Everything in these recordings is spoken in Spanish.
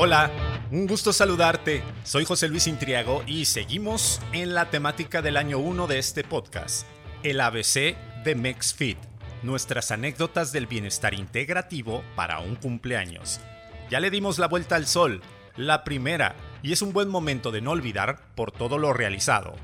Hola, un gusto saludarte. Soy José Luis Intriago y seguimos en la temática del año 1 de este podcast, el ABC de MexFit, nuestras anécdotas del bienestar integrativo para un cumpleaños. Ya le dimos la vuelta al sol, la primera, y es un buen momento de no olvidar por todo lo realizado.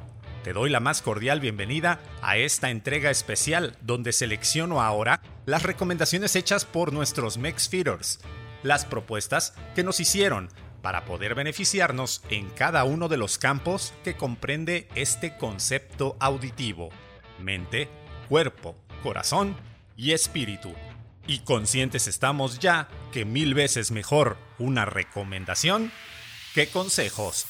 Te doy la más cordial bienvenida a esta entrega especial donde selecciono ahora las recomendaciones hechas por nuestros MexFeeders, las propuestas que nos hicieron para poder beneficiarnos en cada uno de los campos que comprende este concepto auditivo, mente, cuerpo, corazón y espíritu. Y conscientes estamos ya que mil veces mejor una recomendación que consejos.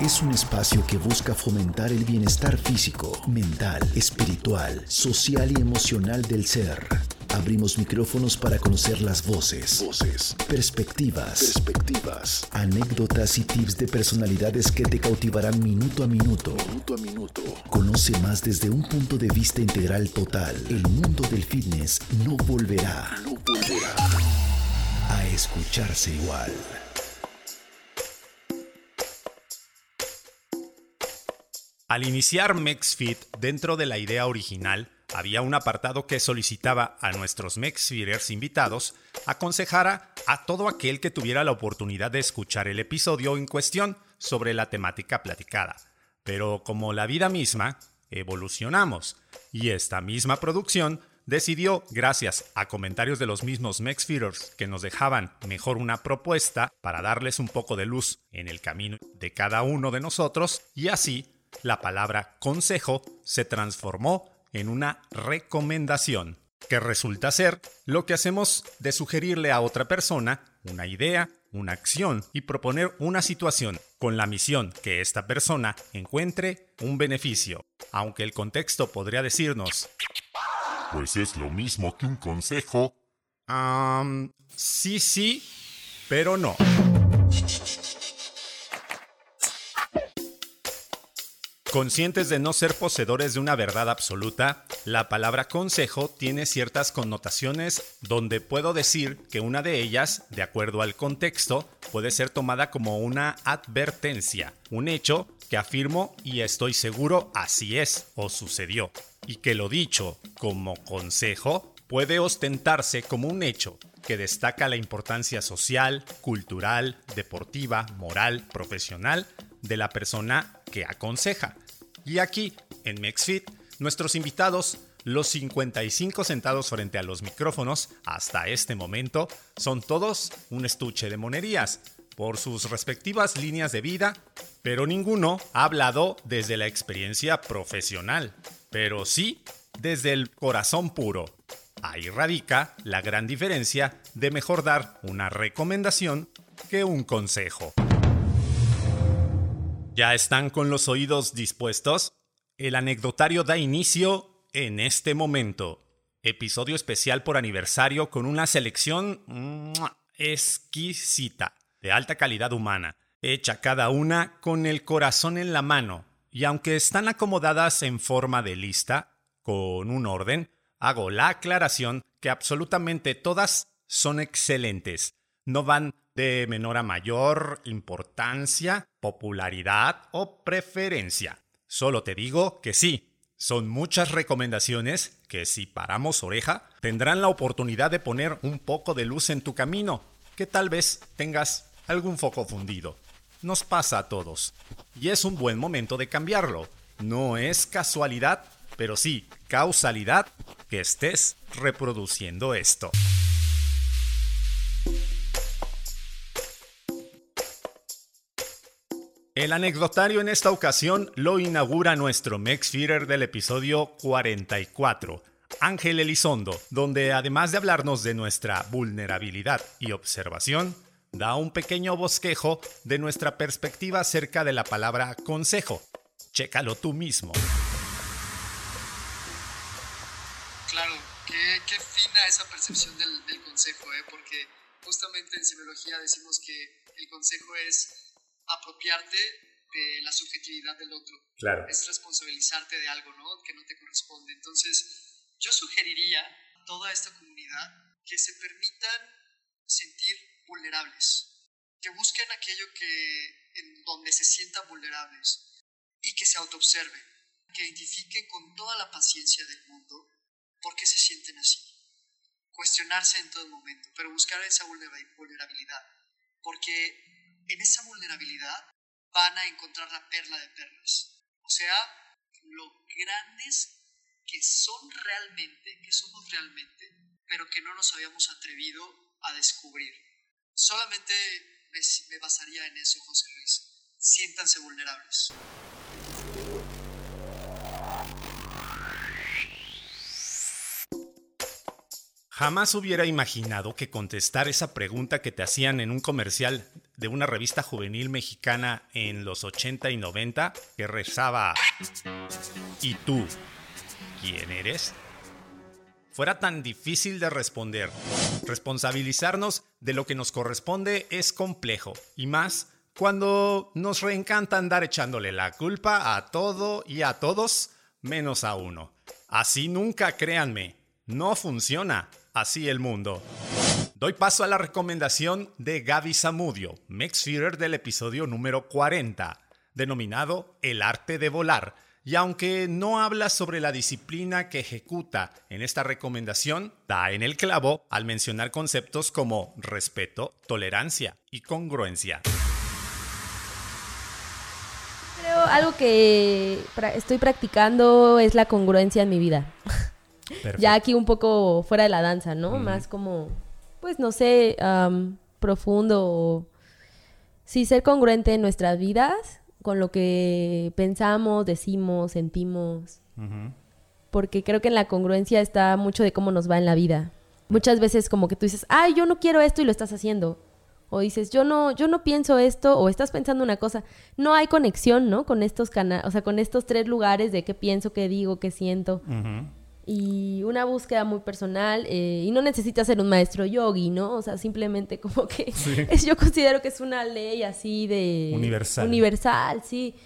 Es un espacio que busca fomentar el bienestar físico, mental, espiritual, social y emocional del ser. Abrimos micrófonos para conocer las voces, voces, perspectivas, perspectivas, anécdotas y tips de personalidades que te cautivarán minuto a minuto. Minuto a minuto. Conoce más desde un punto de vista integral total. El mundo del fitness no volverá, no volverá a escucharse igual. Al iniciar MexFit dentro de la idea original, había un apartado que solicitaba a nuestros MexFeeders invitados aconsejara a todo aquel que tuviera la oportunidad de escuchar el episodio en cuestión sobre la temática platicada. Pero como la vida misma, evolucionamos y esta misma producción decidió, gracias a comentarios de los mismos MexFeeders que nos dejaban mejor una propuesta para darles un poco de luz en el camino de cada uno de nosotros y así la palabra consejo se transformó en una recomendación, que resulta ser lo que hacemos de sugerirle a otra persona una idea, una acción y proponer una situación con la misión que esta persona encuentre un beneficio, aunque el contexto podría decirnos, pues es lo mismo que un consejo. sí, sí, pero no. Conscientes de no ser poseedores de una verdad absoluta, la palabra consejo tiene ciertas connotaciones donde puedo decir que una de ellas, de acuerdo al contexto, puede ser tomada como una advertencia, un hecho que afirmo y estoy seguro así es o sucedió, y que lo dicho como consejo puede ostentarse como un hecho que destaca la importancia social, cultural, deportiva, moral, profesional de la persona que aconseja. Y aquí, en MexFit, nuestros invitados, los 55 sentados frente a los micrófonos hasta este momento, son todos un estuche de monerías por sus respectivas líneas de vida, pero ninguno ha hablado desde la experiencia profesional, pero sí desde el corazón puro. Ahí radica la gran diferencia de mejor dar una recomendación que un consejo. ¿Ya están con los oídos dispuestos? El anecdotario da inicio en este momento. Episodio especial por aniversario con una selección exquisita, de alta calidad humana, hecha cada una con el corazón en la mano. Y aunque están acomodadas en forma de lista, con un orden, hago la aclaración que absolutamente todas son excelentes. No van de menor a mayor importancia, popularidad o preferencia. Solo te digo que sí, son muchas recomendaciones que si paramos oreja tendrán la oportunidad de poner un poco de luz en tu camino, que tal vez tengas algún foco fundido. Nos pasa a todos. Y es un buen momento de cambiarlo. No es casualidad, pero sí causalidad que estés reproduciendo esto. El anecdotario en esta ocasión lo inaugura nuestro MexFeeder del episodio 44, Ángel Elizondo, donde además de hablarnos de nuestra vulnerabilidad y observación, da un pequeño bosquejo de nuestra perspectiva acerca de la palabra consejo. Chécalo tú mismo. Claro, qué, fina esa percepción del, consejo, ¿eh? porque justamente en psicología decimos que el consejo es apropiarte de la subjetividad del otro. Claro. Es responsabilizarte de algo, ¿no? Que no te corresponde. Entonces, yo sugeriría a toda esta comunidad que se permitan sentir vulnerables, que busquen aquello que en donde se sientan vulnerables y que se autoobserven, que identifiquen con toda la paciencia del mundo por qué se sienten así. Cuestionarse en todo momento, pero buscar esa vulnerabilidad, porque en esa vulnerabilidad van a encontrar la perla de perlas. O sea, lo grandes que son realmente, que somos realmente, pero que no nos habíamos atrevido a descubrir. Solamente me, basaría en eso, José Luis. Siéntanse vulnerables. Jamás hubiera imaginado que contestar esa pregunta que te hacían en un comercial de una revista juvenil mexicana en los 80 y 90 que rezaba ¿Y tú? ¿Quién eres? Fuera tan difícil de responder. Responsabilizarnos de lo que nos corresponde es complejo, y más cuando nos reencanta andar echándole la culpa a todo y a todos menos a uno. Así nunca, créanme, no funciona así el mundo. Doy paso a la recomendación de Gaby Zamudio, Max del episodio número 40, denominado El arte de volar. Y aunque no habla sobre la disciplina que ejecuta en esta recomendación, da en el clavo al mencionar conceptos como respeto, tolerancia y congruencia. Creo algo que estoy practicando es la congruencia en mi vida. Ya aquí un poco fuera de la danza, ¿no? Más como, pues no sé, profundo. Sí, ser congruente en nuestras vidas con lo que pensamos, decimos, sentimos. Porque creo que en la congruencia está mucho de cómo nos va en la vida. Muchas veces como que tú dices, ay, yo no quiero esto y lo estás haciendo. O dices, yo no, yo no pienso esto, o estás pensando una cosa. No hay conexión, ¿no? Con estos canales, o sea, con estos tres lugares de qué pienso, qué digo, qué siento y una búsqueda muy personal eh, y no necesita ser un maestro yogi, ¿no? O sea, simplemente como que es, yo considero que es una ley así de... Universal. Universal, sí.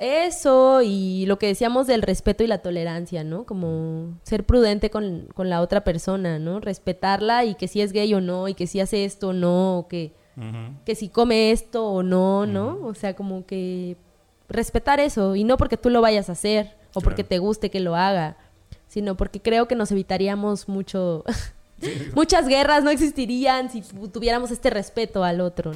Eso y lo que decíamos del respeto y la tolerancia, ¿no? Como ser prudente con, con la otra persona, ¿no? Respetarla y que si es gay o no, y que si hace esto o no, o que, que si come esto o no, ¿no? O sea, como que respetar eso y no porque tú lo vayas a hacer o porque te guste que lo haga sino porque creo que nos evitaríamos mucho, muchas guerras no existirían si tuviéramos este respeto al otro.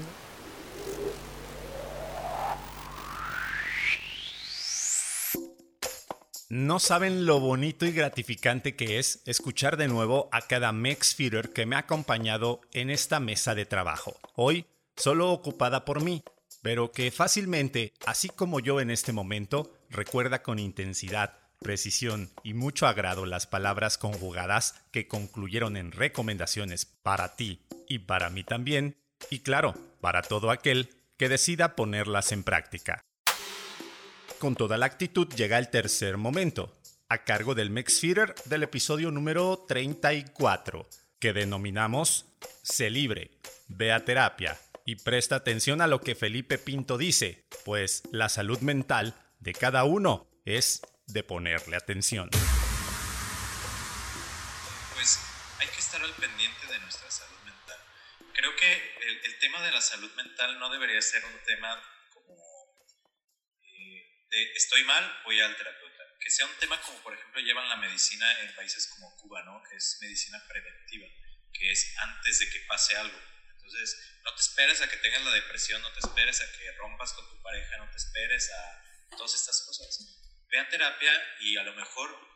¿no? saben lo bonito y gratificante que es escuchar de nuevo a cada Mex Feeder que me ha acompañado en esta mesa de trabajo. Hoy solo ocupada por mí, pero que fácilmente, así como yo en este momento, recuerda con intensidad precisión y mucho agrado las palabras conjugadas que concluyeron en recomendaciones para ti y para mí también, y claro, para todo aquel que decida ponerlas en práctica. Con toda la actitud llega el tercer momento, a cargo del Mexfeeder del episodio número 34, que denominamos Se libre, ve a terapia y presta atención a lo que Felipe Pinto dice, pues la salud mental de cada uno es de ponerle atención. Pues hay que estar al pendiente de nuestra salud mental. Creo que el, tema de la salud mental no debería ser un tema como eh, de estoy mal, voy al terapeuta. Que sea un tema como por ejemplo llevan la medicina en países como Cuba, ¿no? que es medicina preventiva, que es antes de que pase algo. Entonces, no te esperes a que tengas la depresión, no te esperes a que rompas con tu pareja, no te esperes a todas estas cosas ve a terapia y a lo mejor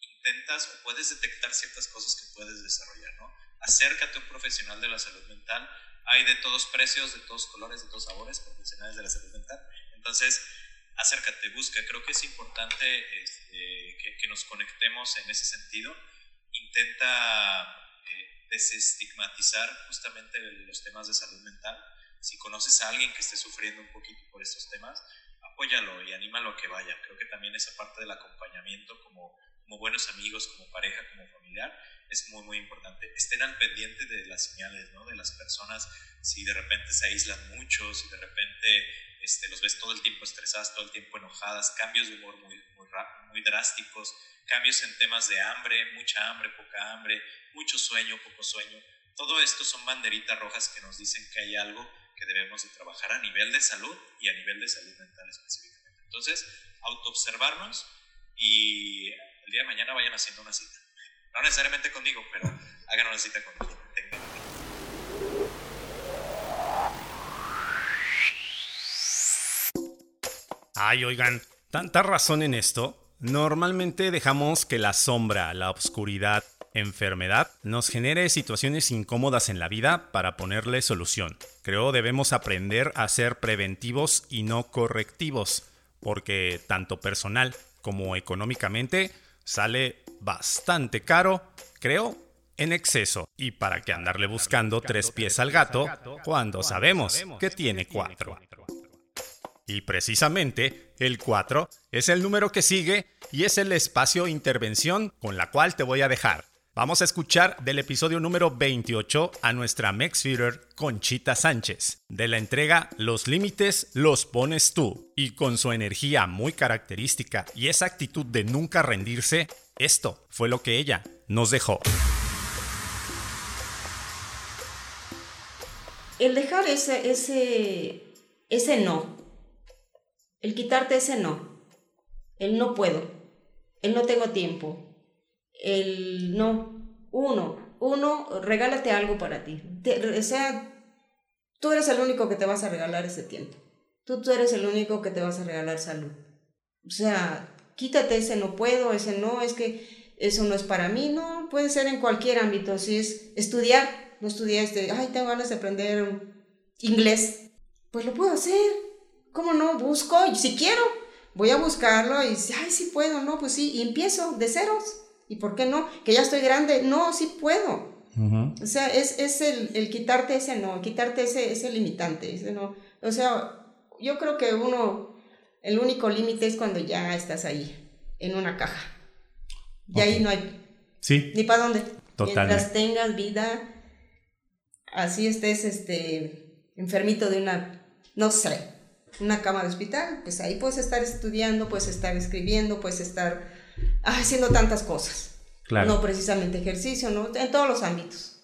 intentas o puedes detectar ciertas cosas que puedes desarrollar, ¿no? Acércate a un profesional de la salud mental. Hay de todos precios, de todos colores, de todos sabores, profesionales de la salud mental. Entonces, acércate, busca. Creo que es importante este, que, nos conectemos en ese sentido. Intenta eh, desestigmatizar justamente los temas de salud mental. Si conoces a alguien que esté sufriendo un poquito por estos temas, apóyalo y anímalo a que vaya. Creo que también esa parte del acompañamiento como, buenos amigos, como pareja, como familiar, es muy, muy importante. Estén al pendiente de las señales, ¿no? De las personas, si de repente se aíslan mucho, si de repente este, los ves todo el tiempo estresadas, todo el tiempo enojadas, cambios de humor muy, muy drásticos, cambios en temas de hambre, mucha hambre, poca hambre, mucho sueño, poco sueño. Todo esto son banderitas rojas que nos dicen que hay algo que debemos de trabajar a nivel de salud y a nivel de salud mental específicamente. Entonces, autoobservarnos y el día de mañana vayan haciendo una cita. No necesariamente conmigo, pero hagan una cita conmigo. Ay, oigan, tanta razón en esto. Normalmente dejamos que la sombra, la oscuridad, enfermedad nos genere situaciones incómodas en la vida para ponerle solución. Creo debemos aprender a ser preventivos y no correctivos, porque tanto personal como económicamente sale bastante caro, creo, en exceso. Y para qué andarle buscando tres pies al gato cuando sabemos que tiene cuatro. Y precisamente el 4 es el número que sigue y es el espacio intervención con la cual te voy a dejar. Vamos a escuchar del episodio número 28 a nuestra Feeder Conchita Sánchez, de la entrega Los límites los pones tú. Y con su energía muy característica y esa actitud de nunca rendirse, esto fue lo que ella nos dejó. El dejar ese, ese, ese no, el quitarte ese no, el no puedo, el no tengo tiempo, el no, uno, uno, regálate algo para ti. o sea, tú eres el único que te vas a regalar ese tiempo. Tú, tú eres el único que te vas a regalar salud. O sea, quítate ese no puedo, ese no, es que eso no es para mí, no, puede ser en cualquier ámbito. Si es estudiar, no estudiaste, ay, tengo ganas de aprender inglés, pues lo puedo hacer. ¿Cómo no? Busco, si quiero, voy a buscarlo y, ay, sí puedo, no, pues sí, y empiezo de ceros. ¿Y por qué no? Que ya estoy grande. No, sí puedo. O sea, es, es el, el, quitarte ese no, quitarte ese, ese limitante. Ese no. O sea, yo creo que uno, el único límite es cuando ya estás ahí, en una caja. Y ahí no hay. Sí. Ni para dónde. Mientras tengas vida, así estés este, enfermito de una, no sé, una cama de hospital, pues ahí puedes estar estudiando, puedes estar escribiendo, puedes estar haciendo tantas cosas. No precisamente ejercicio, ¿no? En todos los ámbitos.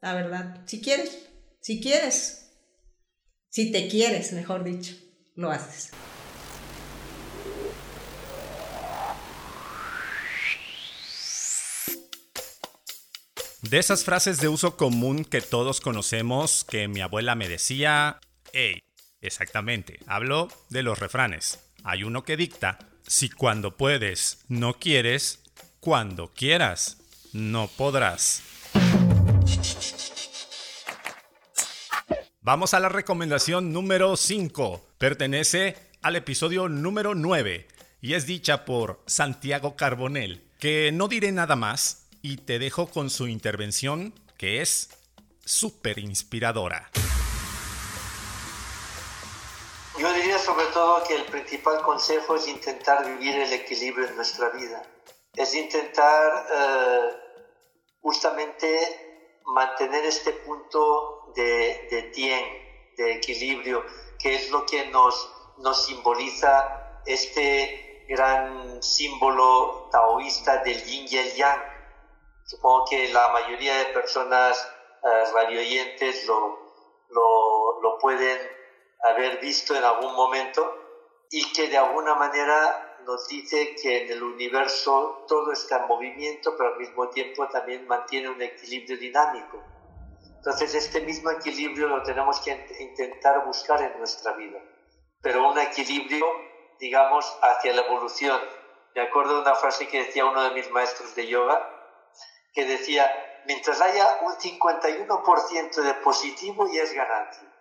La verdad, si quieres, si quieres, si te quieres, mejor dicho, lo haces. De esas frases de uso común que todos conocemos, que mi abuela me decía, hey, exactamente, hablo de los refranes. Hay uno que dicta, si cuando puedes no quieres, cuando quieras no podrás. Vamos a la recomendación número 5. Pertenece al episodio número 9 y es dicha por Santiago Carbonell, que no diré nada más y te dejo con su intervención que es súper inspiradora. Yo diría sobre todo que el principal consejo es intentar vivir el equilibrio en nuestra vida. Es intentar eh, justamente mantener este punto de, de tien, de equilibrio, que es lo que nos, nos simboliza este gran símbolo taoísta del yin y el yang. Supongo que la mayoría de personas eh, radioyentes lo, lo, lo pueden haber visto en algún momento y que de alguna manera nos dice que en el universo todo está en movimiento, pero al mismo tiempo también mantiene un equilibrio dinámico. Entonces este mismo equilibrio lo tenemos que intentar buscar en nuestra vida, pero un equilibrio, digamos, hacia la evolución. Me acuerdo de una frase que decía uno de mis maestros de yoga, que decía, mientras haya un 51% de positivo y es ganancia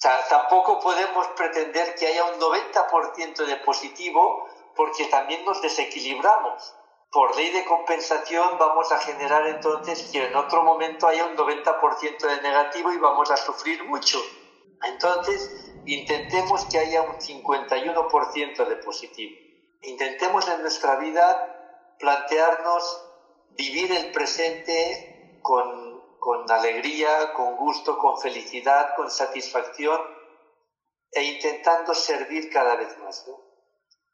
tampoco podemos pretender que haya un 90% de positivo porque también nos desequilibramos. Por ley de compensación vamos a generar entonces que en otro momento haya un 90% de negativo y vamos a sufrir mucho. Entonces, intentemos que haya un 51% de positivo. Intentemos en nuestra vida plantearnos vivir el presente con con alegría, con gusto, con felicidad, con satisfacción e intentando servir cada vez más.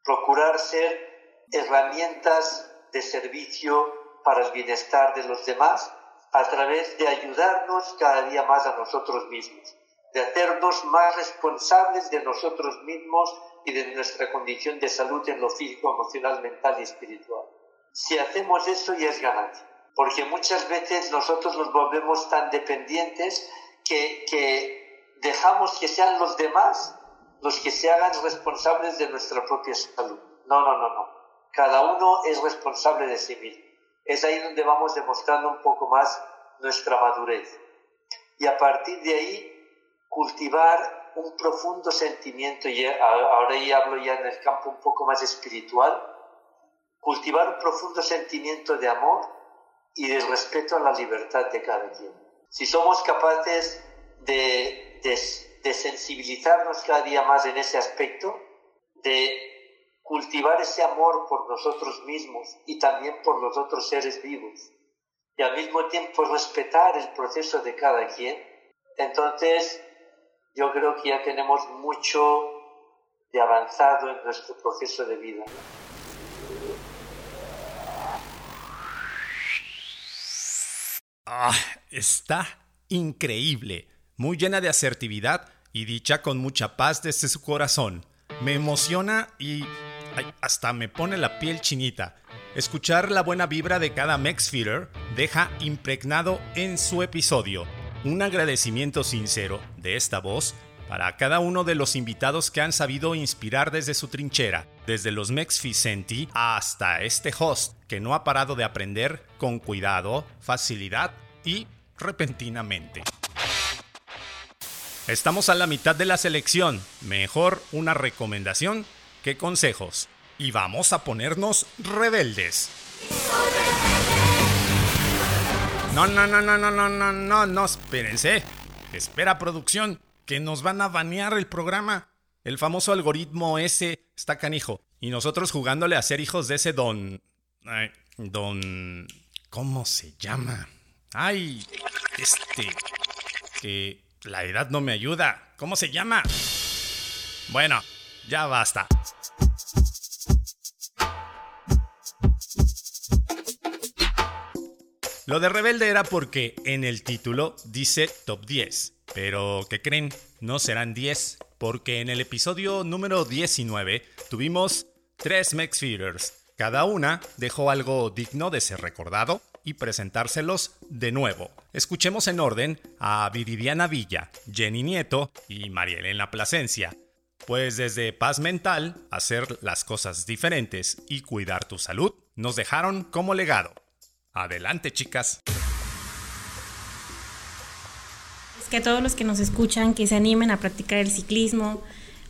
Procurar ser herramientas de servicio para el bienestar de los demás a través de ayudarnos cada día más a nosotros mismos, de hacernos más responsables de nosotros mismos y de nuestra condición de salud en lo físico, emocional, mental y espiritual. Si hacemos eso ya es ganancia, porque muchas veces nosotros nos volvemos tan dependientes que, que dejamos que sean los demás los que se hagan responsables de nuestra propia salud. No, no, no, no. Cada uno es responsable de sí mismo. Es ahí donde vamos demostrando un poco más nuestra madurez. Y a partir de ahí, cultivar un profundo sentimiento, y ahora ya hablo ya en el campo un poco más espiritual, cultivar un profundo sentimiento de amor y de respeto a la libertad de cada quien. Si somos capaces de, de sensibilizarnos cada día más en ese aspecto, de cultivar ese amor por nosotros mismos y también por los otros seres vivos, y al mismo tiempo respetar el proceso de cada quien, entonces yo creo que ya tenemos mucho de avanzado en nuestro proceso de vida. Ah, está increíble, muy llena de asertividad y dicha con mucha paz desde su corazón. Me emociona y hasta me pone la piel chinita. Escuchar la buena vibra de cada Feeder deja impregnado en su episodio un agradecimiento sincero de esta voz para cada uno de los invitados que han sabido inspirar desde su trinchera, desde los Mexficenti hasta este host que no ha parado de aprender con cuidado, facilidad y repentinamente. Estamos a la mitad de la selección, mejor una recomendación qué consejos. Y vamos a ponernos rebeldes. No, no, no, no, no, no, no, no, no, espérense. Espera, producción, que nos van a banear el programa. El famoso algoritmo ese está canijo. Y nosotros jugándole a ser hijos de ese don. Ay, don. ¿Cómo se llama? Ay, este. Que la edad no me ayuda. ¿Cómo se llama? Bueno, ya basta. Lo de rebelde era porque en el título dice top 10. Pero, ¿qué creen? No serán 10, porque en el episodio número 19 tuvimos tres Max Feeders. Cada una dejó algo digno de ser recordado y presentárselos de nuevo. Escuchemos en orden a Viridiana Villa, Jenny Nieto y María Elena Plasencia, pues desde paz mental, hacer las cosas diferentes y cuidar tu salud nos dejaron como legado. Adelante, chicas. Es que a todos los que nos escuchan, que se animen a practicar el ciclismo,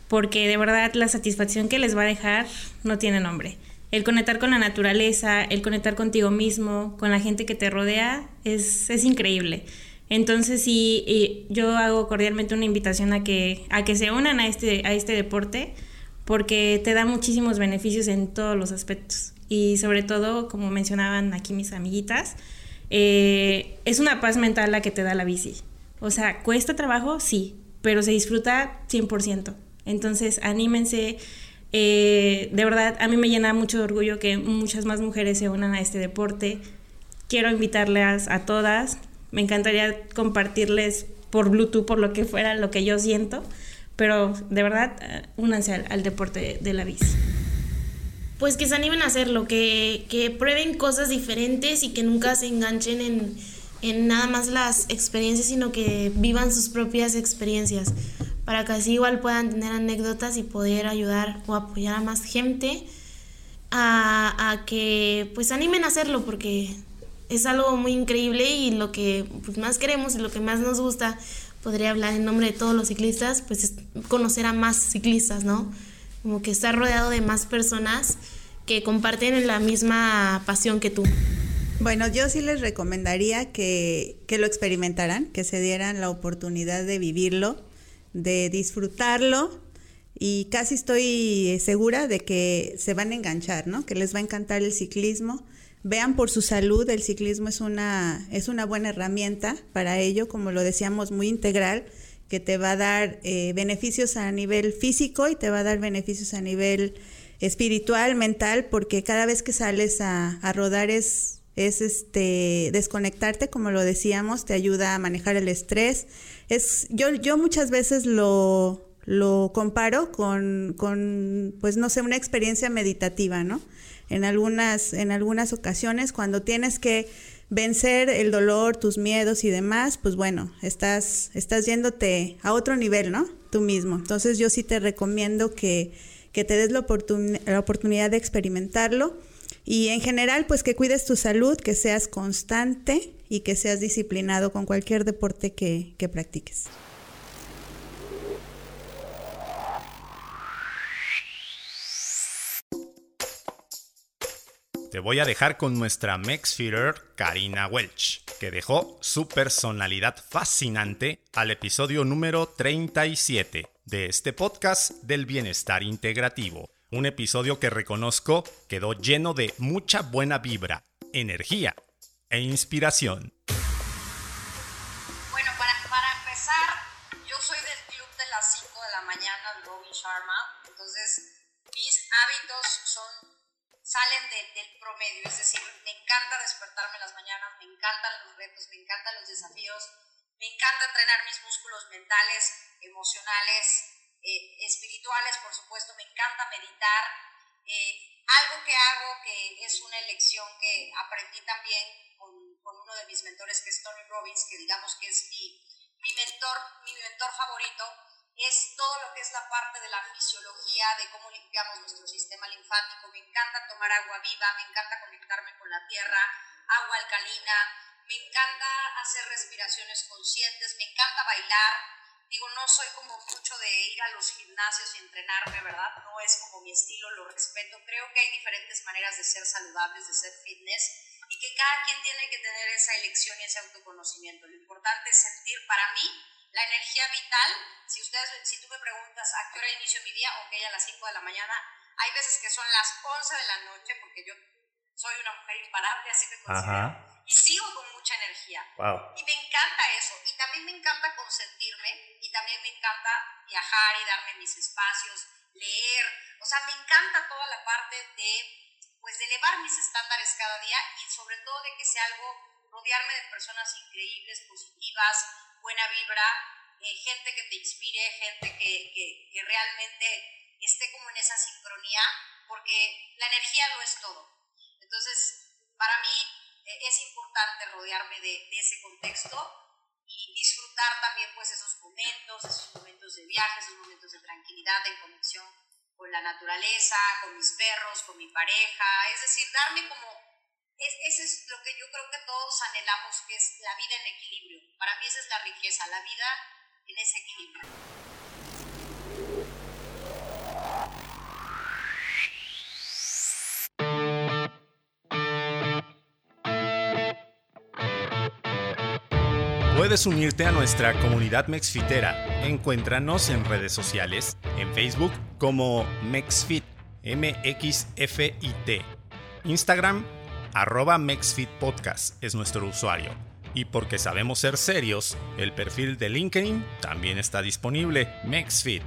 porque de verdad la satisfacción que les va a dejar no tiene nombre. El conectar con la naturaleza, el conectar contigo mismo, con la gente que te rodea, es, es increíble. Entonces sí, yo hago cordialmente una invitación a que, a que se unan a este, a este deporte porque te da muchísimos beneficios en todos los aspectos. Y sobre todo, como mencionaban aquí mis amiguitas, eh, es una paz mental la que te da la bici. O sea, cuesta trabajo, sí, pero se disfruta 100%. Entonces, anímense. Eh, de verdad, a mí me llena mucho de orgullo que muchas más mujeres se unan a este deporte. Quiero invitarlas a todas me encantaría compartirles por Bluetooth, por lo que fuera, lo que yo siento, pero de verdad, eh, únanse al, deporte de la bici. Pues que se animen a hacerlo, que, que prueben cosas diferentes y que nunca se enganchen en, en nada más las experiencias, sino que vivan sus propias experiencias, para que así igual puedan tener anécdotas y poder ayudar o apoyar a más gente a, a que pues animen a hacerlo, porque es algo muy increíble y lo que pues, más queremos y lo que más nos gusta, podría hablar en nombre de todos los ciclistas, pues es conocer a más ciclistas, ¿no? Como que estar rodeado de más personas que comparten la misma pasión que tú. Bueno, yo sí les recomendaría que, que lo experimentaran, que se dieran la oportunidad de vivirlo, de disfrutarlo y casi estoy segura de que se van a enganchar, ¿no? Que les va a encantar el ciclismo vean por su salud, el ciclismo es una, es una buena herramienta para ello, como lo decíamos, muy integral, que te va a dar eh, beneficios a nivel físico y te va a dar beneficios a nivel espiritual, mental, porque cada vez que sales a, rodar es es este desconectarte, como lo decíamos, te ayuda a manejar el estrés. Es, yo, yo muchas veces lo, lo comparo con, con, pues no sé, una experiencia meditativa, ¿no? En algunas, en algunas ocasiones, cuando tienes que vencer el dolor, tus miedos y demás, pues bueno, estás, estás yéndote a otro nivel, ¿no? Tú mismo. Entonces yo sí te recomiendo que, que te des la, la oportunidad de experimentarlo y en general, pues que cuides tu salud, que seas constante y que seas disciplinado con cualquier deporte que, que practiques. Te voy a dejar con nuestra Mexfeeder Karina Welch, que dejó su personalidad fascinante al episodio número 37 de este podcast del bienestar integrativo. Un episodio que reconozco quedó lleno de mucha buena vibra, energía e inspiración. Bueno, para, para empezar, yo soy del club de las 5 de la mañana, de Robin Sharma, entonces mis hábitos son salen del promedio, es decir, me encanta despertarme en las mañanas, me encantan los retos, me encantan los desafíos, me encanta entrenar mis músculos mentales, emocionales, eh, espirituales, por supuesto, me encanta meditar. Eh, algo que hago que es una elección que aprendí también con, con, uno de mis mentores, que es Tony Robbins, que digamos que es mi, mi, mentor, mi mentor favorito, es todo lo que es la parte de la fisiología, de cómo limpiamos nuestro sistema linfático. Me encanta tomar agua viva, me encanta conectarme con la tierra, agua alcalina, me encanta hacer respiraciones conscientes, me encanta bailar, digo, no soy como mucho de ir a los gimnasios y entrenarme, ¿verdad? No es como mi estilo, lo respeto. Creo que hay diferentes maneras de ser saludables, de ser fitness y que cada quien tiene que tener esa elección y ese autoconocimiento. Lo importante es sentir para mí la energía vital. Si ustedes, si tú me preguntas a qué hora inicio mi día, ok, a las 5 de la mañana, hay veces que son las 11 de la noche porque yo soy una mujer imparable, así que considero y sigo con mucha energía. Y me encanta eso. Y también me encanta consentirme también me encanta viajar y darme mis espacios, leer. O sea, me encanta toda la parte de pues de elevar mis estándares cada día y sobre todo de que sea algo, rodearme de personas increíbles, positivas, buena vibra, eh, gente que te inspire, gente que, que, que realmente esté como en esa sincronía, porque la energía lo es todo. Entonces, para mí, eh, es importante rodearme de, ese contexto y disfrutar también pues esos momentos, esos momentos de viaje, esos momentos de tranquilidad, de conexión con la naturaleza, con mis perros, con mi pareja, es decir, darme como, es, ese es lo que yo creo que todos anhelamos, que es la vida en equilibrio. Para mí esa es la riqueza, la vida en ese equilibrio. Puedes unirte a nuestra comunidad mexfitera. Encuéntranos en redes sociales, en Facebook como Mexfit, M-X-F-I-T. Instagram, arroba Mexfit Podcast es nuestro usuario. Y porque sabemos ser serios, el perfil de LinkedIn también está disponible, Mexfit.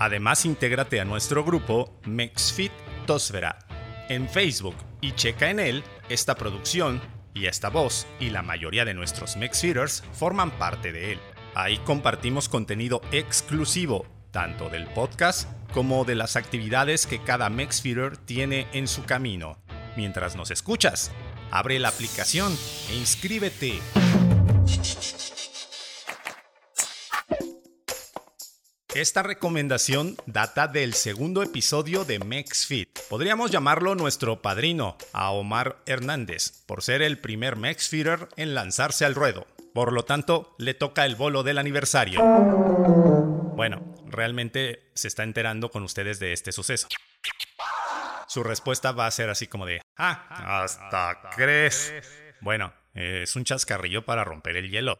Además, intégrate a nuestro grupo Mexfit Tosfera en Facebook y checa en él esta producción y esta voz y la mayoría de nuestros Mexfeeders forman parte de él. Ahí compartimos contenido exclusivo, tanto del podcast como de las actividades que cada Mexfeeder tiene en su camino. Mientras nos escuchas, abre la aplicación e inscríbete. Esta recomendación data del segundo episodio de MexFit. Podríamos llamarlo nuestro padrino, a Omar Hernández, por ser el primer MexFeeder en lanzarse al ruedo. Por lo tanto, le toca el bolo del aniversario. Bueno, realmente se está enterando con ustedes de este suceso. Su respuesta va a ser así como de, ah, hasta crees. Bueno, es un chascarrillo para romper el hielo.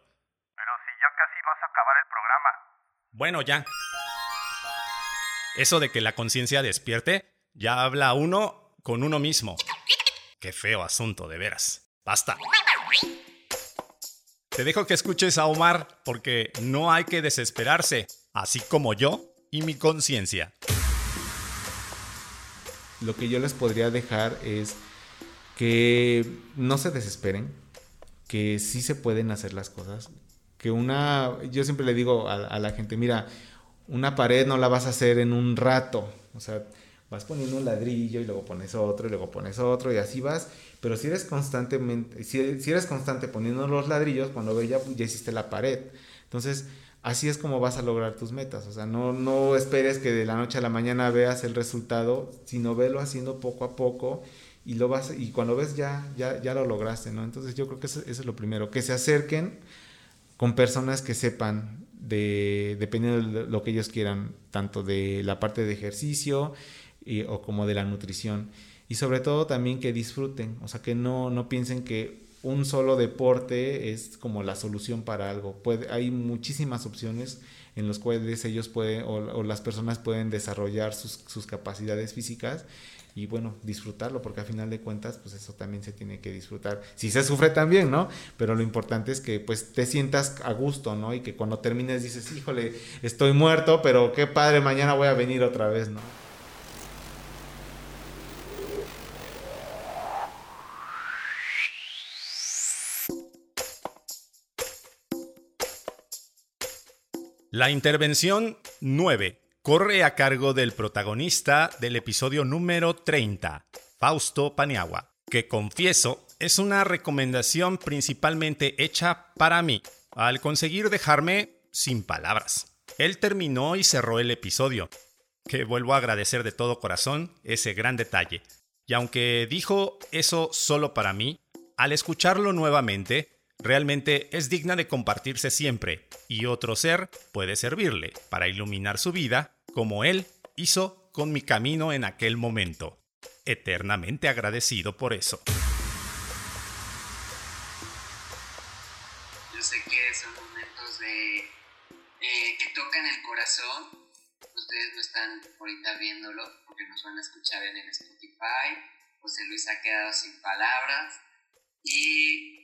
Bueno, ya. Eso de que la conciencia despierte, ya habla uno con uno mismo. Qué feo asunto, de veras. Basta. Te dejo que escuches a Omar porque no hay que desesperarse, así como yo y mi conciencia. Lo que yo les podría dejar es que no se desesperen, que sí se pueden hacer las cosas, que una, yo siempre le digo a, la gente, mira, una pared no la vas a hacer en un rato, o sea, vas poniendo un ladrillo y luego pones otro y luego pones otro y así vas, pero si eres constantemente, si, eres constante poniendo los ladrillos, cuando ve ya, ya hiciste la pared. Entonces, así es como vas a lograr tus metas. O sea, no, no esperes que de la noche a la mañana veas el resultado, sino velo haciendo poco a poco y lo vas y cuando ves ya ya ya lo lograste, ¿no? Entonces yo creo que eso, es lo primero, que se acerquen con personas que sepan de dependiendo de lo que ellos quieran, tanto de la parte de ejercicio o como de la nutrición y sobre todo también que disfruten, o sea, que no no piensen que un solo deporte es como la solución para algo. Hay muchísimas opciones en las cuales ellos pueden o, las personas pueden desarrollar sus, sus, capacidades físicas y bueno, disfrutarlo, porque a final de cuentas, pues eso también se tiene que disfrutar. Si se sufre también, ¿no? Pero lo importante es que pues te sientas a gusto, ¿no? Y que cuando termines dices, híjole, estoy muerto, pero qué padre, mañana voy a venir otra vez, ¿no? La intervención 9 corre a cargo del protagonista del episodio número 30, Fausto Paniagua, que confieso es una recomendación principalmente hecha para mí, al conseguir dejarme sin palabras. Él terminó y cerró el episodio, que vuelvo a agradecer de todo corazón ese gran detalle. Y aunque dijo eso solo para mí, al escucharlo nuevamente, realmente es digna de compartirse siempre y otro ser puede servirle para iluminar su vida como él hizo con mi camino en aquel momento. Eternamente agradecido por eso. Yo sé que son momentos de eh, que tocan el corazón. Ustedes no están ahorita viéndolo porque nos van a escuchar en el Spotify. José Luis ha quedado sin palabras y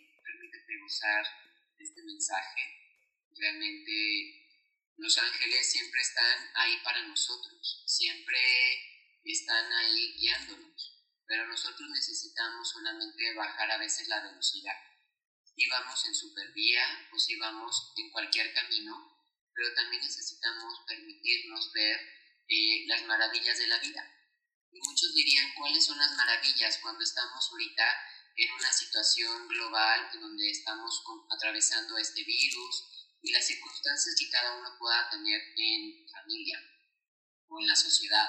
usar este mensaje. Realmente los ángeles siempre están ahí para nosotros, siempre están ahí guiándonos, pero nosotros necesitamos solamente bajar a veces la velocidad. Si vamos en supervía o si vamos en cualquier camino, pero también necesitamos permitirnos ver eh, las maravillas de la vida. Y muchos dirían, ¿cuáles son las maravillas cuando estamos ahorita en una situación global en donde estamos atravesando este virus y las circunstancias que cada uno pueda tener en familia o en la sociedad.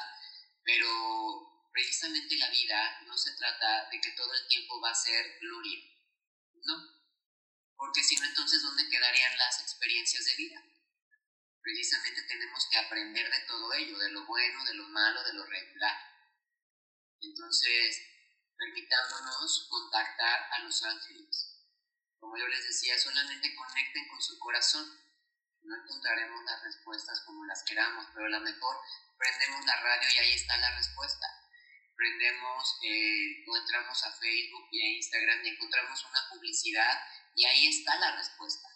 Pero precisamente la vida no se trata de que todo el tiempo va a ser gloria, ¿no? Porque si no, entonces, ¿dónde quedarían las experiencias de vida? Precisamente tenemos que aprender de todo ello, de lo bueno, de lo malo, de lo regular. Entonces, permitándonos contactar a los ángeles. Como yo les decía, solamente conecten con su corazón. No encontraremos las respuestas como las queramos, pero a lo mejor prendemos la radio y ahí está la respuesta. Prendemos eh, o entramos a Facebook y a Instagram y encontramos una publicidad y ahí está la respuesta.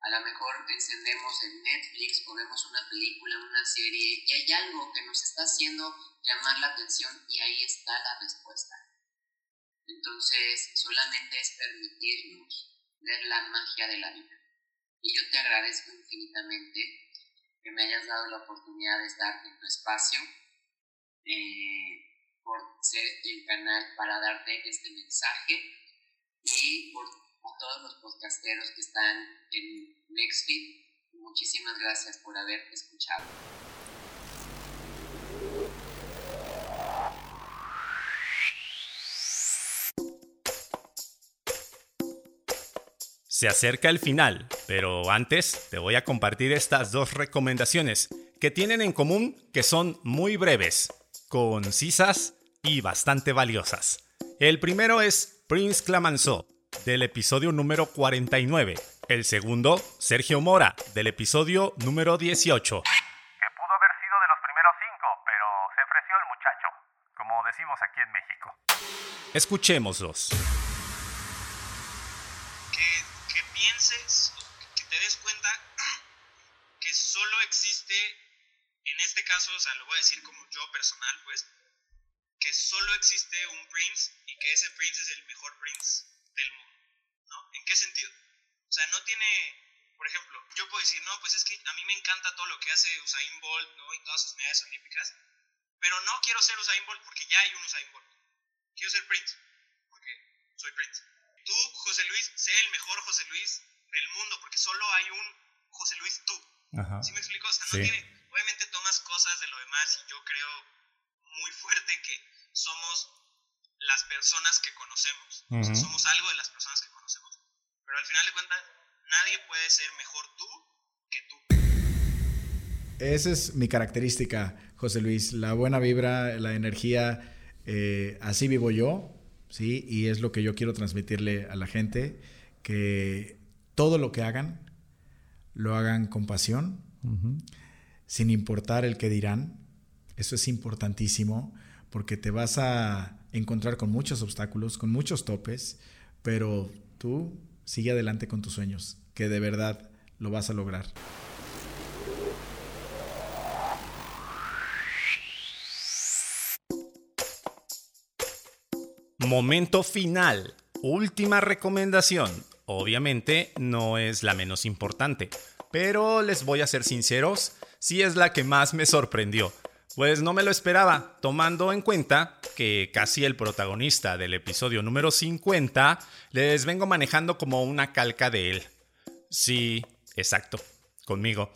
A lo mejor encendemos en Netflix o vemos una película, una serie y hay algo que nos está haciendo llamar la atención y ahí está la respuesta. Entonces, solamente es permitirnos ver la magia de la vida. Y yo te agradezco infinitamente que me hayas dado la oportunidad de estar en tu espacio, eh, por ser el canal para darte este mensaje y por todos los podcasteros que están en Nextfit. Muchísimas gracias por haber escuchado. Se acerca el final, pero antes te voy a compartir estas dos recomendaciones que tienen en común que son muy breves, concisas y bastante valiosas. El primero es Prince Clamanzó, del episodio número 49. El segundo, Sergio Mora, del episodio número 18. Que pudo haber sido de los primeros cinco, pero se ofreció el muchacho, como decimos aquí en México. Escuchémoslos. que te des cuenta que solo existe, en este caso, o sea, lo voy a decir como yo personal, pues, que solo existe un Prince y que ese Prince es el mejor Prince del mundo, ¿no? ¿En qué sentido? O sea, no tiene, por ejemplo, yo puedo decir, no, pues es que a mí me encanta todo lo que hace Usain Bolt, ¿no? Y todas sus medallas olímpicas, pero no quiero ser Usain Bolt porque ya hay un Usain Bolt. Quiero ser Prince, porque soy Prince. Tú, José Luis, sé el mejor José Luis del mundo, porque solo hay un José Luis tú. Ajá. ¿Sí me explico? O sea, Sí. no tiene, obviamente tomas cosas de lo demás y yo creo muy fuerte que somos las personas que conocemos. O sea, somos algo de las personas que conocemos. Pero al final de cuentas, nadie puede ser mejor tú que tú. Esa es mi característica, José Luis. La buena vibra, la energía, eh, así vivo yo, ¿sí? Y es lo que yo quiero transmitirle a la gente, que todo lo que hagan, lo hagan con pasión, sin importar el que dirán. Eso es importantísimo porque te vas a encontrar con muchos obstáculos, con muchos topes, pero tú sigue adelante con tus sueños, que de verdad lo vas a lograr. Momento final. Última recomendación. Obviamente no es la menos importante, pero les voy a ser sinceros, sí es la que más me sorprendió. Pues no me lo esperaba, tomando en cuenta que casi el protagonista del episodio número 50 les vengo manejando como una calca de él. Sí, exacto, conmigo.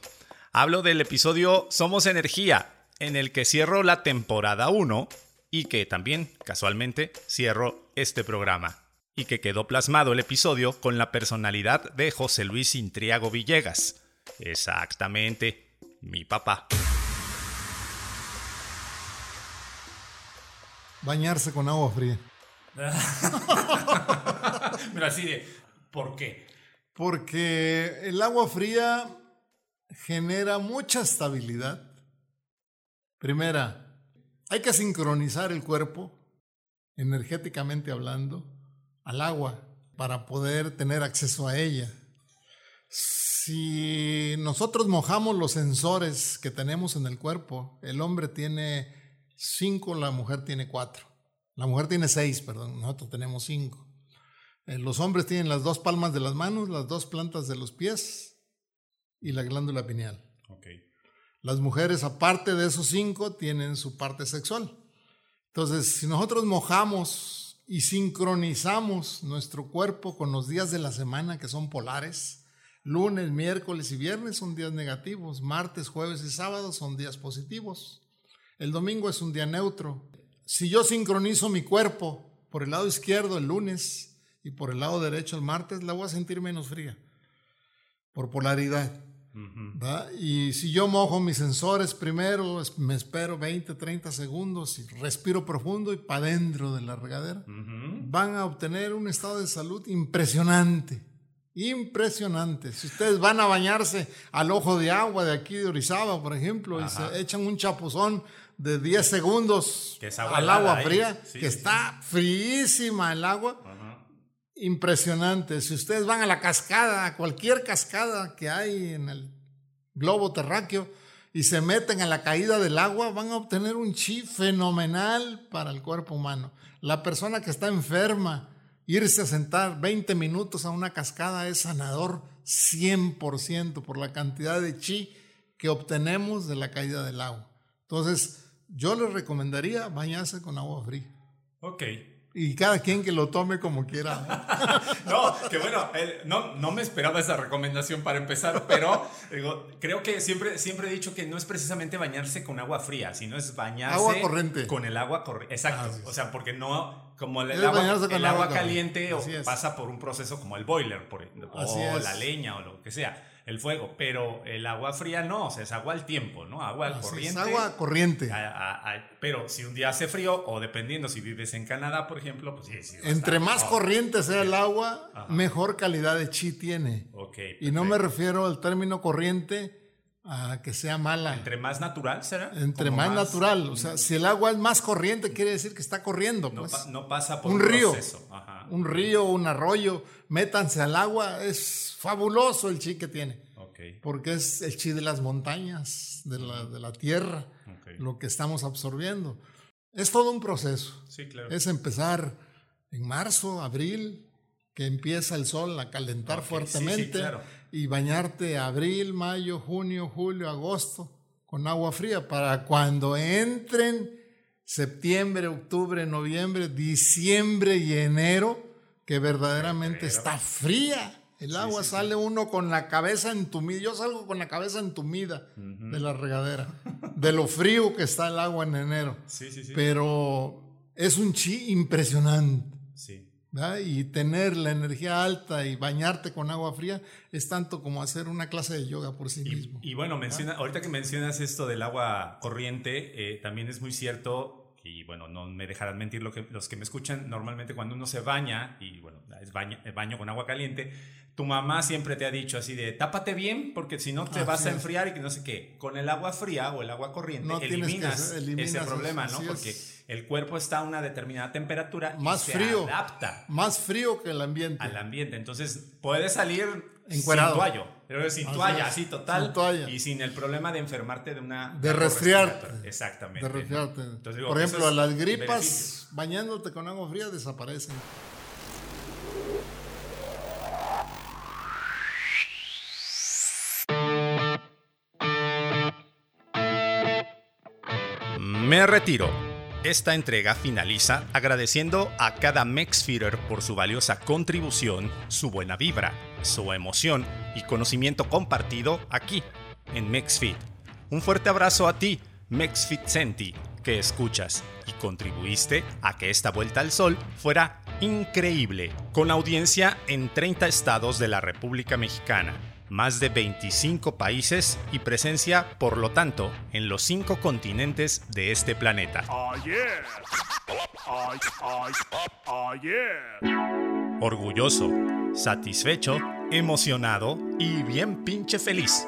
Hablo del episodio Somos Energía, en el que cierro la temporada 1 y que también, casualmente, cierro este programa. Y que quedó plasmado el episodio con la personalidad de José Luis Intriago Villegas. Exactamente, mi papá. Bañarse con agua fría. Pero así de, ¿por qué? Porque el agua fría genera mucha estabilidad. Primera, hay que sincronizar el cuerpo, energéticamente hablando, al agua para poder tener acceso a ella. Si nosotros mojamos los sensores que tenemos en el cuerpo, el hombre tiene cinco, la mujer tiene cuatro. La mujer tiene seis, perdón, nosotros tenemos cinco. Eh, Los hombres tienen las dos palmas de las manos, las dos plantas de los pies y la glándula pineal. Las mujeres, aparte de esos cinco, tienen su parte sexual. Entonces, si nosotros mojamos y sincronizamos nuestro cuerpo con los días de la semana que son polares, lunes, miércoles y viernes son días negativos, martes, jueves y sábados son días positivos, el domingo es un día neutro. Si yo sincronizo mi cuerpo por el lado izquierdo el lunes y por el lado derecho el martes, la voy a sentir menos fría, por polaridad. ¿va? Y si yo mojo mis sensores primero, me espero 20, 30 segundos y respiro profundo y para dentro de la regadera, van a obtener un estado de salud impresionante. Impresionante. Si ustedes van a bañarse al ojo de agua de aquí de Orizaba, por ejemplo, y se echan un chapuzón de 10 segundos al agua ahí. fría, Sí, que sí, está fríísima el agua, impresionante. Si ustedes van a la cascada, a cualquier cascada que hay en el globo terráqueo y se meten a la caída del agua, van a obtener un chi fenomenal para el cuerpo humano. La persona que está enferma, irse a sentar 20 minutos a una cascada es sanador 100% por la cantidad de chi que obtenemos de la caída del agua. Entonces, yo les recomendaría bañarse con agua fría. Ok. Y cada quien que lo tome como quiera. No, que bueno, no, no me esperaba esa recomendación para empezar, pero digo, creo que siempre, siempre he dicho que no es precisamente bañarse con agua fría, sino es bañarse Agua corriente. con el agua corriente. Exacto. O sea, porque no, como el, agua, el caliente o pasa por un proceso como el boiler, por, o Así es. la leña o lo que sea, el fuego, pero el agua fría no, o sea, es agua al tiempo, ¿no? Agua al Así es, corriente. agua corriente. A- a- a- pero si un día hace frío, o dependiendo si vives en Canadá, por ejemplo, pues sí, sí. Entre más corriente sea el agua, Ajá. mejor calidad de chi tiene. Ok, Y no me refiero al término corriente a que sea mala. Entre más natural será. Entre más, natural. O sea, si el agua es más corriente, quiere decir que está corriendo. No, pues. pa- no pasa por un un, río. Ajá. Un río, un arroyo, métanse al agua. Es fabuloso el chi que tiene. Porque es el chi de las montañas, de la, de la tierra, lo que estamos absorbiendo. Es todo un proceso. Sí, claro. Es empezar en marzo, abril, que empieza el sol a calentar Ok, sí, sí, fuertemente claro. y bañarte abril, mayo, junio, julio, agosto con agua fría para cuando entren septiembre, octubre, noviembre, diciembre y enero, que verdaderamente está fría. El agua sale uno con la cabeza entumida. Yo salgo con la cabeza entumida de la regadera, de lo frío que está el agua en enero. Sí, sí, sí. Pero es un chi impresionante. Sí. ¿verdad? Y tener la energía alta y bañarte con agua fría es tanto como hacer una clase de yoga por sí mismo. Y bueno, menciona, ahorita que mencionas esto del agua corriente, eh, también es muy cierto, y bueno, no me dejarán mentir lo que, los que me escuchan, normalmente cuando uno se baña, y bueno, es baño, baño con agua caliente, tu mamá siempre te ha dicho así de, tápate bien, porque si no te vas a enfriar y que no sé qué. Con el agua fría o el agua corriente No tienes que eliminas, eliminas ese problema, ¿no? es. Porque el cuerpo está a una determinada temperatura Más y se frío. adapta Más frío que el ambiente. al ambiente. Entonces, puedes salir Encuerado. sin toallo, pero sin Así toalla, es, así total. sin toalla. Y sin el problema de enfermarte de una. De resfriarte. Exactamente. De ¿no? resfriarte. Entonces, digo, Por ejemplo, las gripas, beneficios. bañándote con agua fría, desaparecen. Me retiro. Esta entrega finaliza agradeciendo a cada Mexfeeder por su valiosa contribución, su buena vibra, su emoción y conocimiento compartido aquí, en MexFit. Un fuerte abrazo a ti, MexFit Senti, que escuchas y contribuiste a que esta vuelta al sol fuera increíble, con audiencia en 30 estados de la República Mexicana, más de 25 países y presencia, por lo tanto, en los cinco continentes de este planeta. Oh yeah. Yeah. Orgulloso, satisfecho, emocionado y bien pinche feliz.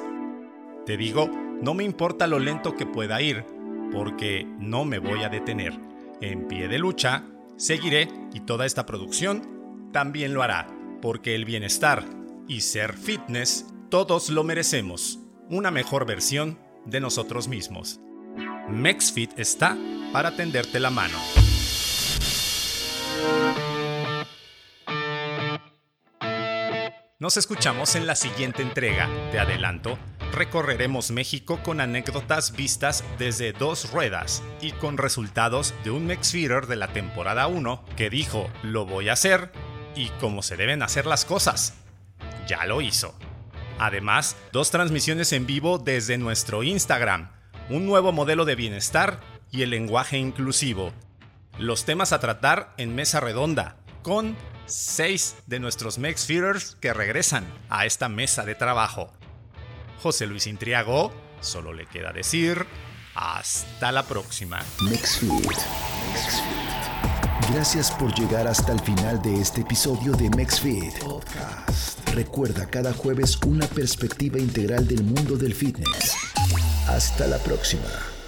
Te digo, no me importa lo lento que pueda ir, porque no me voy a detener. En pie de lucha, seguiré y toda esta producción también lo hará, porque el bienestar y ser fitness, todos lo merecemos. Una mejor versión de nosotros mismos. MexFit está para tenderte la mano. Nos escuchamos en la siguiente entrega. Te adelanto, recorreremos México con anécdotas vistas desde dos ruedas y con resultados de un Mexfeeder de la temporada 1 que dijo lo voy a hacer y cómo se deben hacer las cosas. Ya lo hizo. Además, dos transmisiones en vivo desde nuestro Instagram, un nuevo modelo de bienestar y el lenguaje inclusivo. Los temas a tratar en mesa redonda, con seis de nuestros Mexfeeders que regresan a esta mesa de trabajo. José Luis Intriago, solo le queda decir hasta la próxima. Gracias por llegar hasta el final de este episodio de MexFit Podcast. Recuerda cada jueves una perspectiva integral del mundo del fitness. Hasta la próxima.